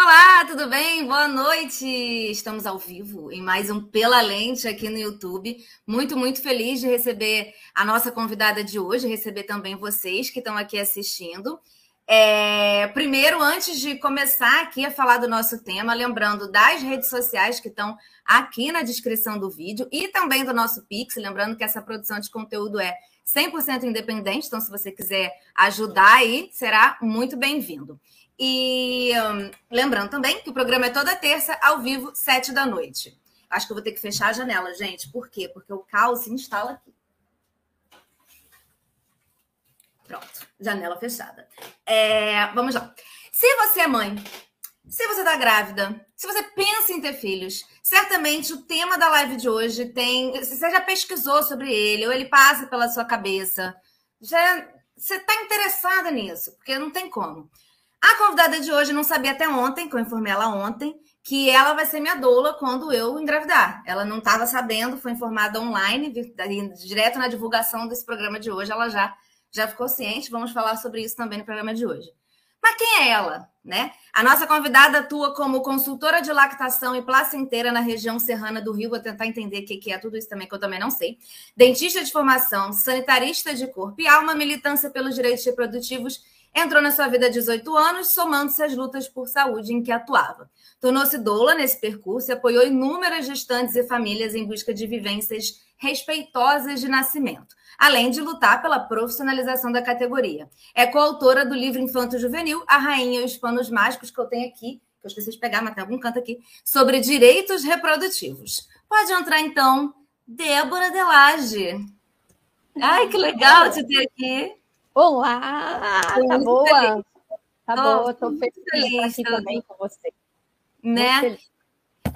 Olá, tudo bem? Boa noite! Estamos ao vivo em mais um Pela Lente aqui no YouTube. Muito, muito feliz de receber a nossa convidada de hoje, receber também vocês que estão aqui assistindo. É, primeiro, antes de começar aqui a falar do nosso tema, lembrando das redes sociais que estão aqui na descrição do vídeo e também do nosso Pix, lembrando que essa produção de conteúdo é 100% independente, então se você quiser ajudar aí, será muito bem-vindo. E um, lembrando também que o programa é toda terça, ao vivo, sete da noite. Acho que eu vou ter que fechar a janela, gente. Por quê? Porque o caos se instala aqui. Pronto, janela fechada. É, vamos lá. Se você é mãe, se você está grávida, se você pensa em ter filhos, certamente o tema da live de hoje tem. Você já pesquisou sobre ele, ou ele passa pela sua cabeça. Já, você está interessada nisso, porque não tem como. A convidada de hoje não sabia até ontem, que eu informei ela ontem, que ela vai ser minha doula quando eu engravidar. Ela não estava sabendo, foi informada online, direto na divulgação desse programa de hoje, ela já, já ficou ciente. Vamos falar sobre isso também no programa de hoje. Mas quem é ela? Né? A nossa convidada atua como consultora de lactação e placenteira na região serrana do Rio. Vou tentar entender o que é tudo isso também, que eu também não sei. Dentista de formação, sanitarista de corpo e alma, militância pelos direitos reprodutivos Entrou na sua vida há 18 anos, somando-se às lutas por saúde em que atuava. Tornou-se doula nesse percurso e apoiou inúmeras gestantes e famílias em busca de vivências respeitosas de nascimento, além de lutar pela profissionalização da categoria. É coautora do livro Infanto Juvenil, A Rainha e os Panos Mágicos, que eu tenho aqui, que eu esqueci de pegar, mas tem algum canto aqui, sobre direitos reprodutivos. Pode entrar, então, Débora Delage. Ai, que legal te ter aqui. Olá! tá boa? Tá oh, boa, tô feliz, feliz aqui também com você. Né? Muito feliz.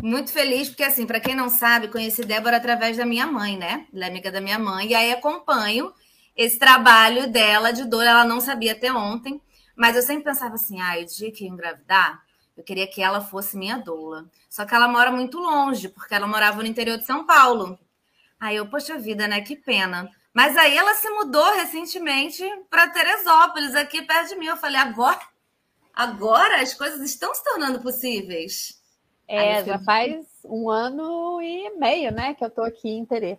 Muito feliz, porque assim, para quem não sabe, conheci Débora através da minha mãe, né? Ela é amiga da minha mãe, e aí acompanho esse trabalho dela de dor. Ela não sabia até ontem, mas eu sempre pensava assim: ah, o dia que eu engravidar, eu queria que ela fosse minha doula. Só que ela mora muito longe, porque ela morava no interior de São Paulo. Aí eu, poxa vida, né? Que pena. Mas aí ela se mudou recentemente para Teresópolis, aqui perto de mim. Eu falei, agora, agora as coisas estão se tornando possíveis. É, já faz um ano e meio, né, que eu estou aqui em Terê.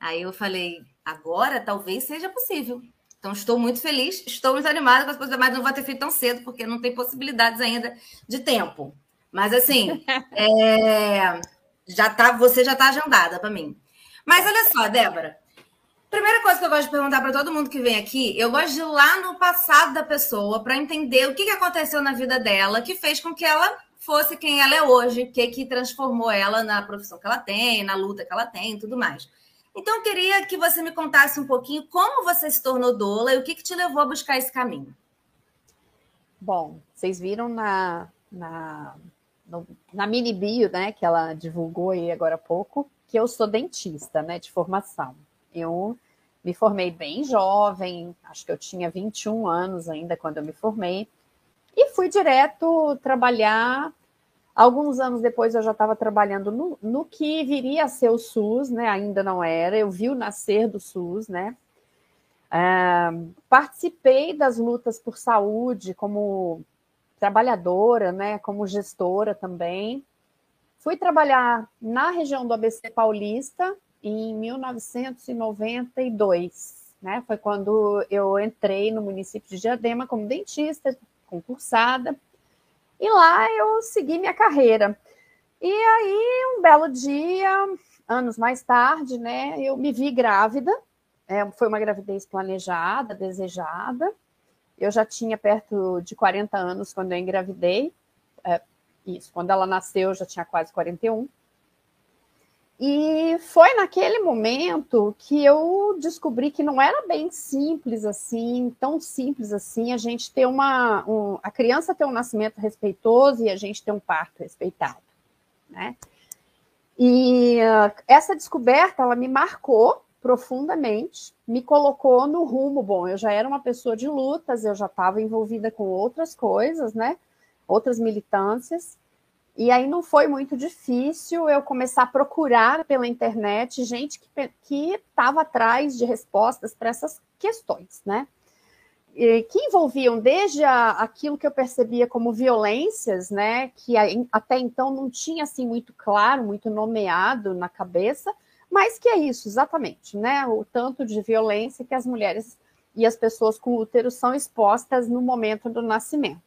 Aí eu falei, agora talvez seja possível. Então estou muito feliz, estou muito animada com as coisas, mas não vou ter feito tão cedo, porque não tem possibilidades ainda de tempo. Mas assim, é, já tá, você já está agendada para mim. Mas olha só, Débora, Primeira coisa que eu gosto de perguntar para todo mundo que vem aqui, eu gosto de ir lá no passado da pessoa para entender o que, que aconteceu na vida dela que fez com que ela fosse quem ela é hoje, o que, que transformou ela na profissão que ela tem, na luta que ela tem e tudo mais. Então, eu queria que você me contasse um pouquinho como você se tornou doula e o que, que te levou a buscar esse caminho. Bom, vocês viram na, na, no, na mini bio, né, que ela divulgou aí agora há pouco, que eu sou dentista, né, de formação. Eu me formei bem jovem, acho que eu tinha 21 anos ainda quando eu me formei, e fui direto trabalhar. Alguns anos depois eu já estava trabalhando no, no, que viria a ser o SUS, né? Ainda não era, eu vi o nascer do SUS, né? Uh, participei das lutas por saúde como trabalhadora, né? Como gestora também. Fui trabalhar na região do ABC Paulista, em 1992. Né? Foi quando eu entrei no município de Diadema como dentista, concursada, e lá eu segui minha carreira. E aí, um belo dia, anos mais tarde, né, eu me vi grávida. É, foi uma gravidez planejada, desejada. Eu já tinha perto de 40 anos quando eu engravidei. É, isso, quando ela nasceu, eu já tinha quase 41. E foi naquele momento que eu descobri que não era bem simples assim, tão simples assim, a gente ter uma. Um, a criança ter um nascimento respeitoso e a gente ter um parto respeitado. Né? E uh, essa descoberta ela me marcou profundamente, me colocou no rumo. Bom, eu já era uma pessoa de lutas, eu já estava envolvida com outras coisas, né? Outras militâncias. E aí não foi muito difícil eu começar a procurar pela internet gente que estava atrás de respostas para essas questões, né? que envolviam desde a, aquilo que eu percebia como violências, né, que até então não tinha assim muito claro, muito nomeado na cabeça, mas que é isso exatamente, né, o tanto de violência que as mulheres e as pessoas com útero são expostas no momento do nascimento.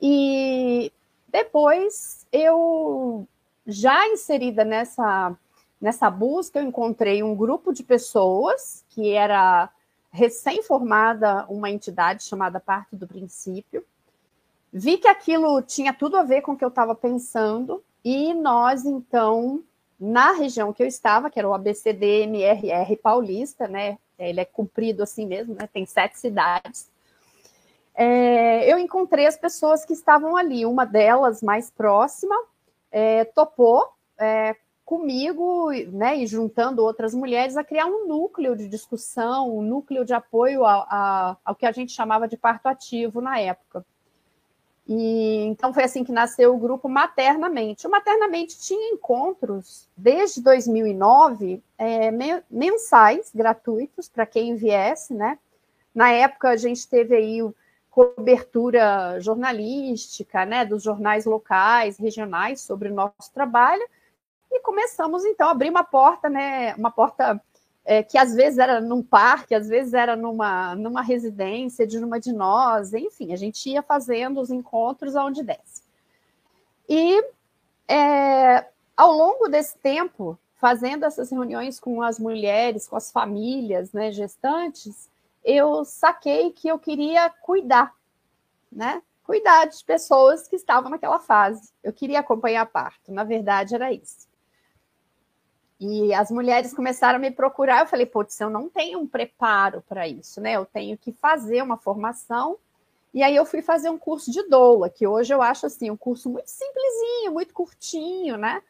E depois eu já inserida nessa nessa busca, eu encontrei um grupo de pessoas que era recém-formada uma entidade chamada Parte do Princípio. Vi que aquilo tinha tudo a ver com o que eu estava pensando, e nós, então, na região que eu estava, que era o ABCD-MRR Paulista, né? Ele é comprido assim mesmo, né? Tem sete cidades. É, eu encontrei as pessoas que estavam ali. Uma delas, mais próxima, é, topou é, comigo, né, e juntando outras mulheres, a criar um núcleo de discussão, um núcleo de apoio a, a, ao que a gente chamava de parto ativo na época. E então foi assim que nasceu o grupo Maternamente. O Maternamente tinha encontros desde 2009 é, mensais, gratuitos para quem viesse, né? Na época a gente teve aí cobertura jornalística, né, dos jornais locais, regionais sobre o nosso trabalho e começamos, então, a abrir uma porta, né? Uma porta é, que às vezes era num parque, às vezes era numa, numa residência de uma de nós, enfim, a gente ia fazendo os encontros aonde desce. E é, ao longo desse tempo, fazendo essas reuniões com as mulheres, com as famílias, né, gestantes, eu saquei que eu queria cuidar, né? Cuidar de pessoas que estavam naquela fase. Eu queria acompanhar parto, na verdade era isso. E as mulheres começaram a me procurar. Eu falei, putz, eu não tenho um preparo para isso, né? Eu tenho que fazer uma formação. E aí eu fui fazer um curso de doula, que hoje eu acho assim um curso muito simplesinho, muito curtinho, né?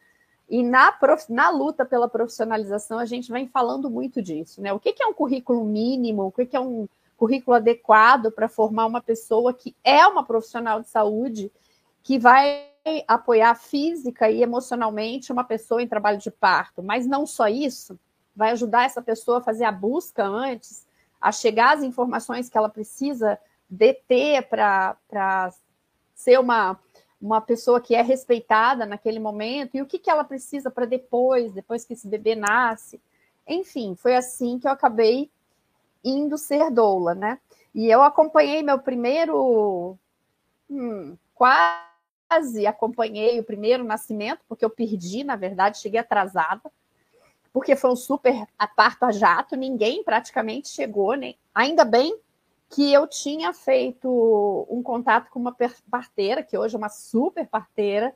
E na, prof... na luta pela profissionalização, a gente vem falando muito disso, né? O que, que é um currículo mínimo, o que, que é um currículo adequado para formar uma pessoa que é uma profissional de saúde, que vai apoiar física e emocionalmente uma pessoa em trabalho de parto, mas não só isso, vai ajudar essa pessoa a fazer a busca antes, a chegar às informações que ela precisa deter para ser uma, uma pessoa que é respeitada naquele momento, e o que, que ela precisa para depois, depois que esse bebê nasce. Enfim, foi assim que eu acabei indo ser doula, né? E eu acompanhei meu primeiro hum, quase acompanhei o primeiro nascimento, porque eu perdi, na verdade, cheguei atrasada, porque foi um super parto a jato, ninguém praticamente chegou, né? Ainda bem que eu tinha feito um contato com uma parteira, que hoje é uma super parteira,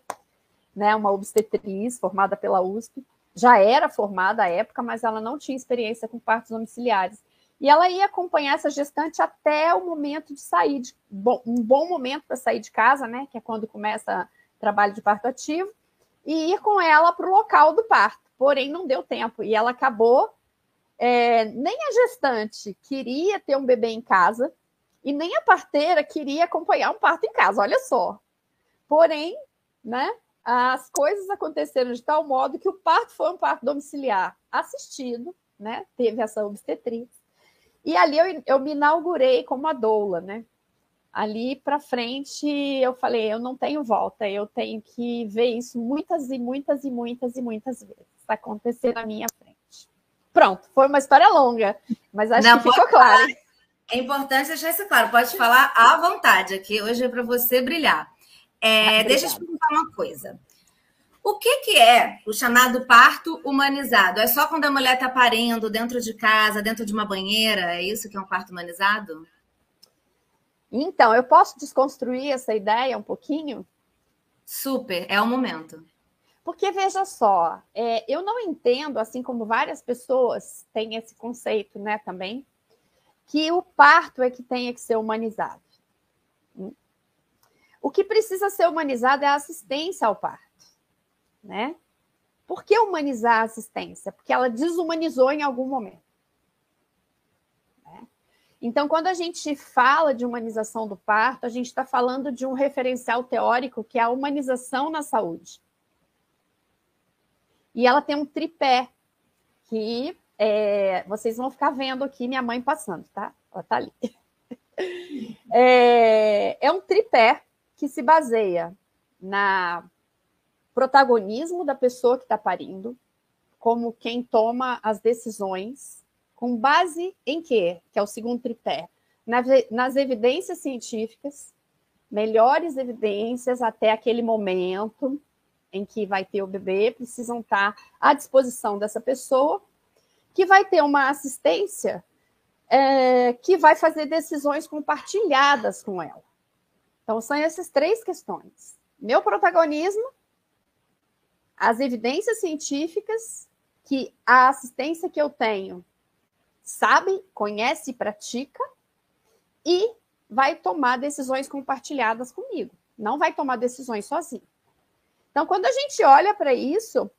né, uma obstetriz formada pela USP, já era formada à época, mas ela não tinha experiência com partos domiciliares. E ela ia acompanhar essa gestante até o momento de sair, de, bom, um bom momento para sair de casa, né? Que é quando começa o trabalho de parto ativo, e ir com ela para o local do parto. Porém, não deu tempo. E ela acabou. É, nem a gestante queria ter um bebê em casa, e nem a parteira queria acompanhar um parto em casa. Olha só. Porém, né? As coisas aconteceram de tal modo que o parto foi um parto domiciliar assistido, né? Teve essa obstetriz e ali eu, eu me inaugurei como a doula, né? Ali para frente eu falei, eu não tenho volta, eu tenho que ver isso muitas e muitas e muitas e muitas vezes acontecer na minha frente. Pronto, foi uma história longa, mas acho não, que ficou claro. É importante deixar isso claro, pode falar à vontade aqui, hoje é para você brilhar. É, ah, deixa eu te perguntar uma coisa. O que, que é o chamado parto humanizado? É só quando a mulher está parindo dentro de casa, dentro de uma banheira? É isso que é um parto humanizado? Então, eu posso desconstruir essa ideia um pouquinho? Super, é o momento. Porque veja só, é, eu não entendo, assim como várias pessoas têm esse conceito, né, também, que o parto é que tenha que ser humanizado. O que precisa ser humanizado é a assistência ao parto né? Por que humanizar a assistência? Porque ela desumanizou em algum momento. Né? Então, quando a gente fala de humanização do parto, a gente está falando de um referencial teórico que é a humanização na saúde. E ela tem um tripé que é, vocês vão ficar vendo aqui minha mãe passando, tá? Ela tá ali. É, é um tripé que se baseia na protagonismo da pessoa que está parindo, como quem toma as decisões, com base em quê? Que é o segundo tripé. Nas evidências científicas, melhores evidências até aquele momento em que vai ter o bebê, precisam estar à disposição dessa pessoa, que vai ter uma assistência é, que vai fazer decisões compartilhadas com ela. Então, são essas três questões: meu protagonismo, as evidências científicas que a assistência que eu tenho sabe, conhece e pratica, e vai tomar decisões compartilhadas comigo. Não vai tomar decisões sozinho. Então, quando a gente olha para isso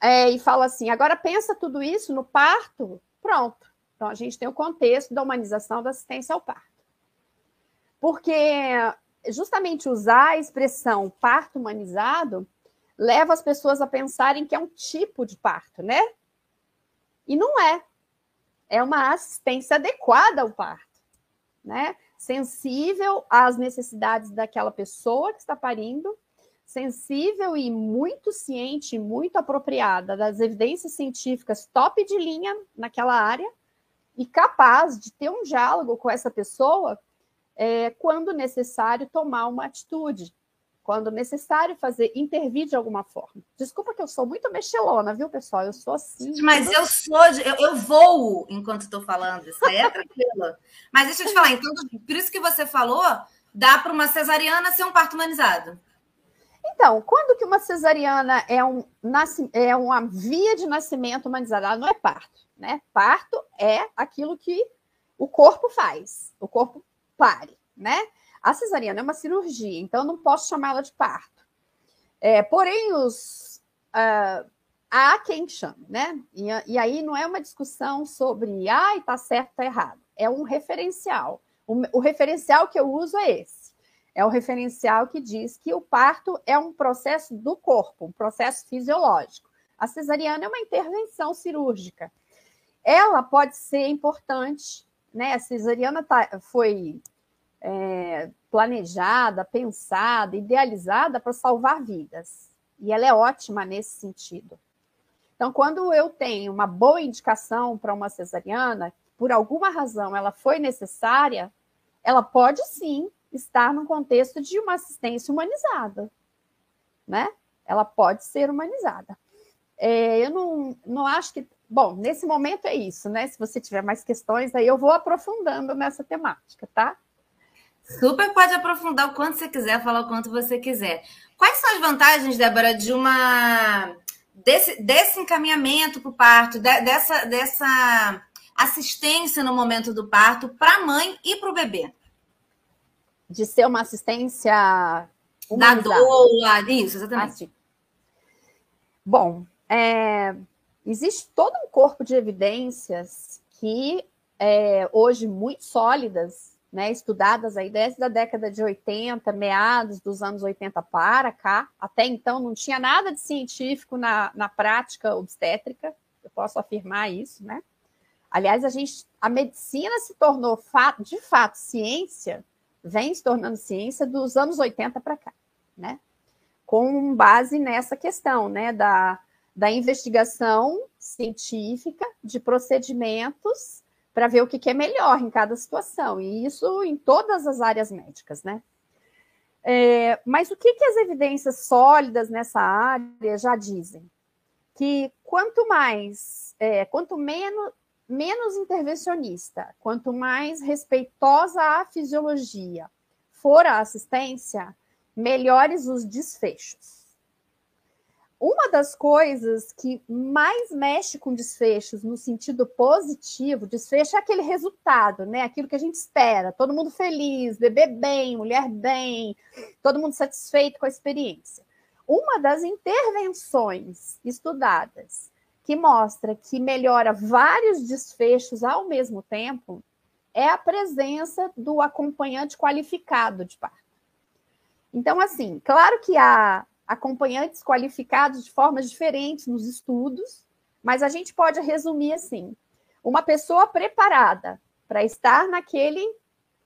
é, e fala assim, agora pensa tudo isso no parto, pronto. Então, a gente tem o contexto da humanização da assistência ao parto. Porque justamente usar a expressão parto humanizado leva as pessoas a pensarem que é um tipo de parto, né? E não é. É uma assistência adequada ao parto, né? sensível às necessidades daquela pessoa que está parindo, sensível e muito ciente, muito apropriada das evidências científicas top de linha naquela área e capaz de ter um diálogo com essa pessoa é, quando necessário tomar uma atitude quando necessário fazer, intervir de alguma forma. Desculpa que eu sou muito mexelona, viu, pessoal? Eu sou assim. Mas eu sou, de, eu, eu voo enquanto estou falando, isso aí é tranquilo. Mas deixa eu te falar, então, por isso que você falou, dá para uma cesariana ser um parto humanizado. Então, quando que uma cesariana é, um, é uma via de nascimento humanizada? Ela não é parto, né? Parto é aquilo que o corpo faz, o corpo pare, né? A cesariana é uma cirurgia, então não posso chamá-la de parto. É, porém, os, uh, há quem chame, né? E, e, aí não é uma discussão sobre, ai, tá certo, tá errado. É um referencial. O, o referencial que eu uso é esse. É o referencial que diz que o parto é um processo do corpo, um processo fisiológico. A cesariana é uma intervenção cirúrgica. Ela pode ser importante, né? A cesariana tá, foi é, planejada, pensada, idealizada para salvar vidas. E ela é ótima nesse sentido. Então, quando eu tenho uma boa indicação para uma cesariana, por alguma razão ela foi necessária, ela pode sim estar no contexto de uma assistência humanizada, né? Ela pode ser humanizada. É, eu não, não acho que. Bom, nesse momento é isso, né? Se você tiver mais questões, aí eu vou aprofundando nessa temática, tá? Super pode aprofundar o quanto você quiser, falar o quanto você quiser. Quais são as vantagens, Débora, de uma desse, desse encaminhamento para o parto, de, dessa, dessa assistência no momento do parto para a mãe e para o bebê? De ser uma assistência da doula, isso, exatamente. Assim. Bom, é, existe todo um corpo de evidências que é, hoje muito sólidas né, estudadas aí desde a década de 80, meados dos anos 80 para cá. Até então não tinha nada de científico na, na prática obstétrica, eu posso afirmar isso, né? Aliás, a gente, a medicina se tornou de fato ciência, vem se tornando ciência dos anos 80 para cá, né? Com base nessa questão, né, da, da investigação científica de procedimentos para ver o que, que, é melhor em cada situação, e isso em todas as áreas médicas, né? É, mas o que, que as evidências sólidas nessa área já dizem? Que quanto mais, é, quanto menos, menos intervencionista, quanto mais respeitosa a fisiologia for a assistência, melhores os desfechos uma das coisas que mais mexe com desfechos no sentido positivo, desfecho é aquele resultado, né? Aquilo que a gente espera, todo mundo feliz, bebê bem, mulher bem, todo mundo satisfeito com a experiência. Uma das intervenções estudadas que mostra que melhora vários desfechos ao mesmo tempo é a presença do acompanhante qualificado de parto. Então, assim, claro que há acompanhantes qualificados de formas diferentes nos estudos, mas a gente pode resumir assim: uma pessoa preparada para estar naquele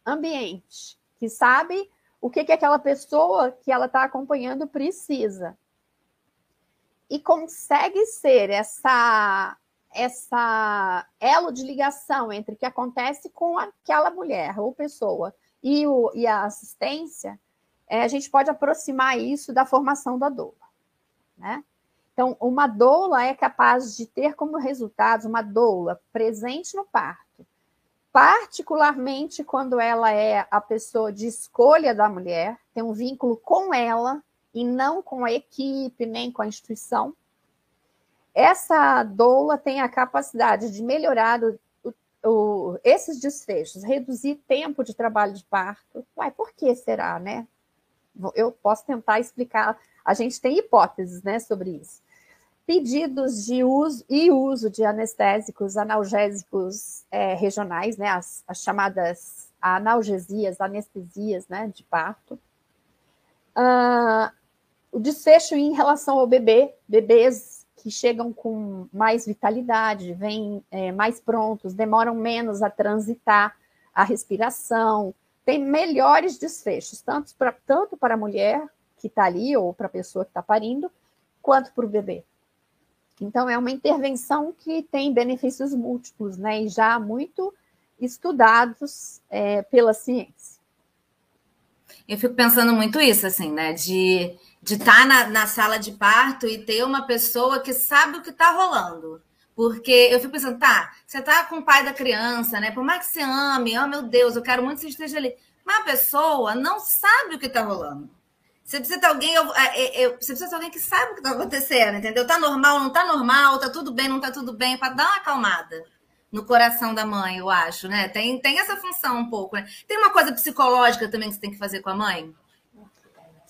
ambiente, que sabe o que, que aquela pessoa que ela está acompanhando precisa. E consegue ser essa, essa elo de ligação entre o que acontece com aquela mulher ou pessoa e, o, e a assistência, é, a gente pode aproximar isso da formação da doula. Né? Então, uma doula é capaz de ter como resultados uma doula presente no parto, particularmente quando ela é a pessoa de escolha da mulher, tem um vínculo com ela e não com a equipe, nem com a instituição. Essa doula tem a capacidade de melhorar o, o, esses desfechos, reduzir tempo de trabalho de parto. Uai, por que será, né? Eu posso tentar explicar. A gente tem hipóteses né, sobre isso pedidos de uso e uso de anestésicos analgésicos é, regionais, né, as, as, chamadas analgesias, anestesias né, de parto. Uh, o desfecho em relação ao bebê, bebês que chegam com mais vitalidade, vêm é, mais prontos, demoram menos a transitar a respiração, tem melhores desfechos, tanto para, tanto para a mulher que está ali, ou para a pessoa que está parindo, quanto para o bebê. Então, é uma intervenção que tem benefícios múltiplos, né? E já muito estudados é, pela ciência. Eu fico pensando muito isso, assim, né? De de estar tá na, na sala de parto e ter uma pessoa que sabe o que está rolando. Porque eu fico pensando, tá, você tá com o pai da criança, né? Por mais que você ame, oh meu Deus, eu quero muito que você esteja ali. Mas a pessoa não sabe o que está rolando. Você precisa ter alguém, eu, eu, é, é, você precisa ter alguém que saiba o que está acontecendo, entendeu? Tá normal, não tá normal, tá tudo bem, não tá tudo bem, para dar uma acalmada no coração da mãe, eu acho, né? Tem, tem essa função um pouco, né? Tem uma coisa psicológica também que você tem que fazer com a mãe?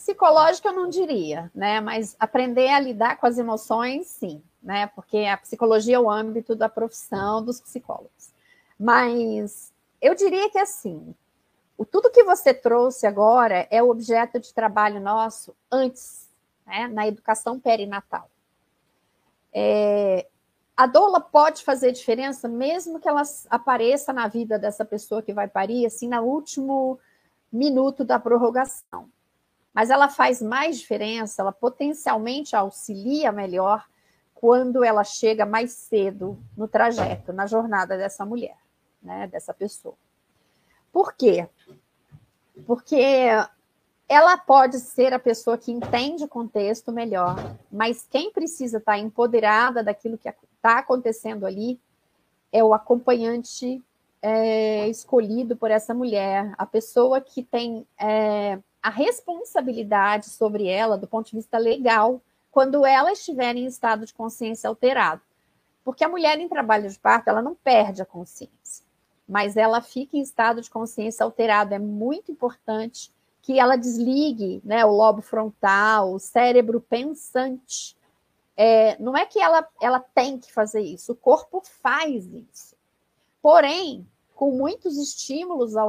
Psicológica eu não diria, né? Mas aprender a lidar com as emoções, sim, né? Porque a psicologia é o âmbito da profissão dos psicólogos. Mas eu diria que assim, o tudo que você trouxe agora é o objeto de trabalho nosso antes, né, na educação perinatal. É, a doula pode fazer diferença mesmo que ela apareça na vida dessa pessoa que vai parir, assim, no último minuto da prorrogação. Mas ela faz mais diferença, ela potencialmente auxilia melhor quando ela chega mais cedo no trajeto, na jornada dessa mulher, né, dessa pessoa. Por quê? Porque ela pode ser a pessoa que entende o contexto melhor, mas quem precisa estar empoderada daquilo que está acontecendo ali é o acompanhante é, escolhido por essa mulher, a pessoa que tem é, a responsabilidade sobre ela do ponto de vista legal quando ela estiver em estado de consciência alterado. Porque a mulher em trabalho de parto, ela não perde a consciência mas ela fica em estado de consciência alterado. É muito importante que ela desligue né, o lobo frontal, o cérebro pensante. É, não é que ela, ela tem que fazer isso, o corpo faz isso. Porém, com muitos estímulos ao